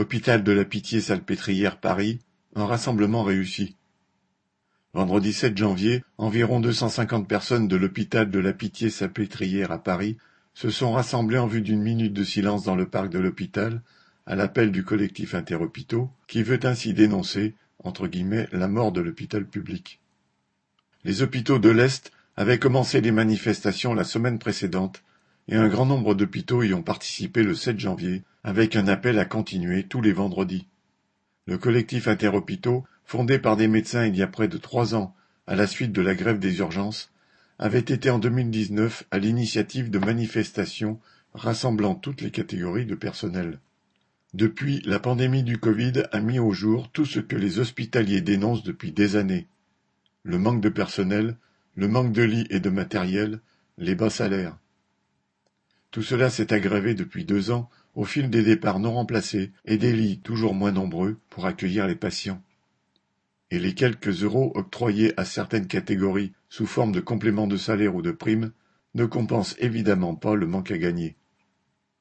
Hôpital de la Pitié-Salpêtrière Paris, un rassemblement réussi. Vendredi 7 janvier, environ 250 personnes de l'hôpital de la Pitié-Salpêtrière à Paris se sont rassemblées en vue d'une minute de silence dans le parc de l'hôpital, à l'appel du collectif Interhôpitaux, qui veut ainsi dénoncer, entre guillemets, la mort de l'hôpital public. Les hôpitaux de l'Est avaient commencé les manifestations la semaine précédente et un grand nombre d'hôpitaux y ont participé le 7 janvier avec un appel à continuer tous les vendredis. Le collectif Interhôpitaux, fondé par des médecins il y a près de trois ans à la suite de la grève des urgences, avait été en 2019 à l'initiative de manifestations rassemblant toutes les catégories de personnel. Depuis, la pandémie du Covid a mis au jour tout ce que les hospitaliers dénoncent depuis des années. Le manque de personnel, le manque de lits et de matériel, les bas salaires. Tout cela s'est aggravé depuis deux ans au fil des départs non remplacés et des lits toujours moins nombreux pour accueillir les patients. Et les quelques euros octroyés à certaines catégories sous forme de compléments de salaire ou de primes ne compensent évidemment pas le manque à gagner.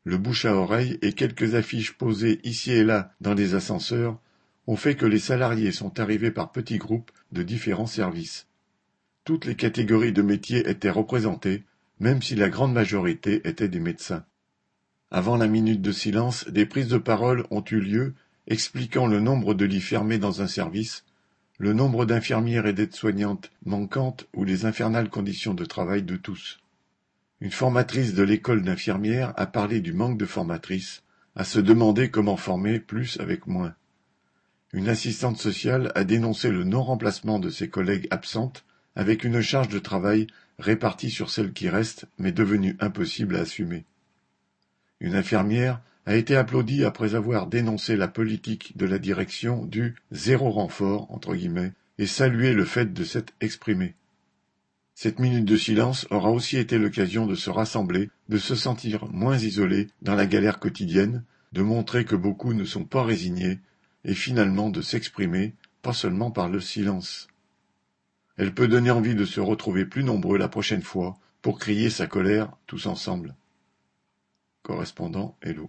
Le bouche à oreille et quelques affiches posées ici et là dans les ascenseurs ont fait que les salariés sont arrivés par petits groupes de différents services. Toutes les catégories de métiers étaient représentées, même si la grande majorité étaient des médecins. Avant la minute de silence, des prises de parole ont eu lieu expliquant le nombre de lits fermés dans un service, le nombre d'infirmières et d'aides-soignantes manquantes ou les infernales conditions de travail de tous. Une formatrice de l'école d'infirmières a parlé du manque de formatrices, à se demander comment former plus avec moins. Une assistante sociale a dénoncé le non-remplacement de ses collègues absentes avec une charge de travail répartie sur celles qui restent mais devenue impossible à assumer. Une infirmière a été applaudie après avoir dénoncé la politique de la direction du zéro renfort entre guillemets et salué le fait de s'être exprimée. Cette minute de silence aura aussi été l'occasion de se rassembler, de se sentir moins isolés dans la galère quotidienne, de montrer que beaucoup ne sont pas résignés, et finalement de s'exprimer, pas seulement par le silence. Elle peut donner envie de se retrouver plus nombreux la prochaine fois pour crier sa colère tous ensemble. Correspondant Hello.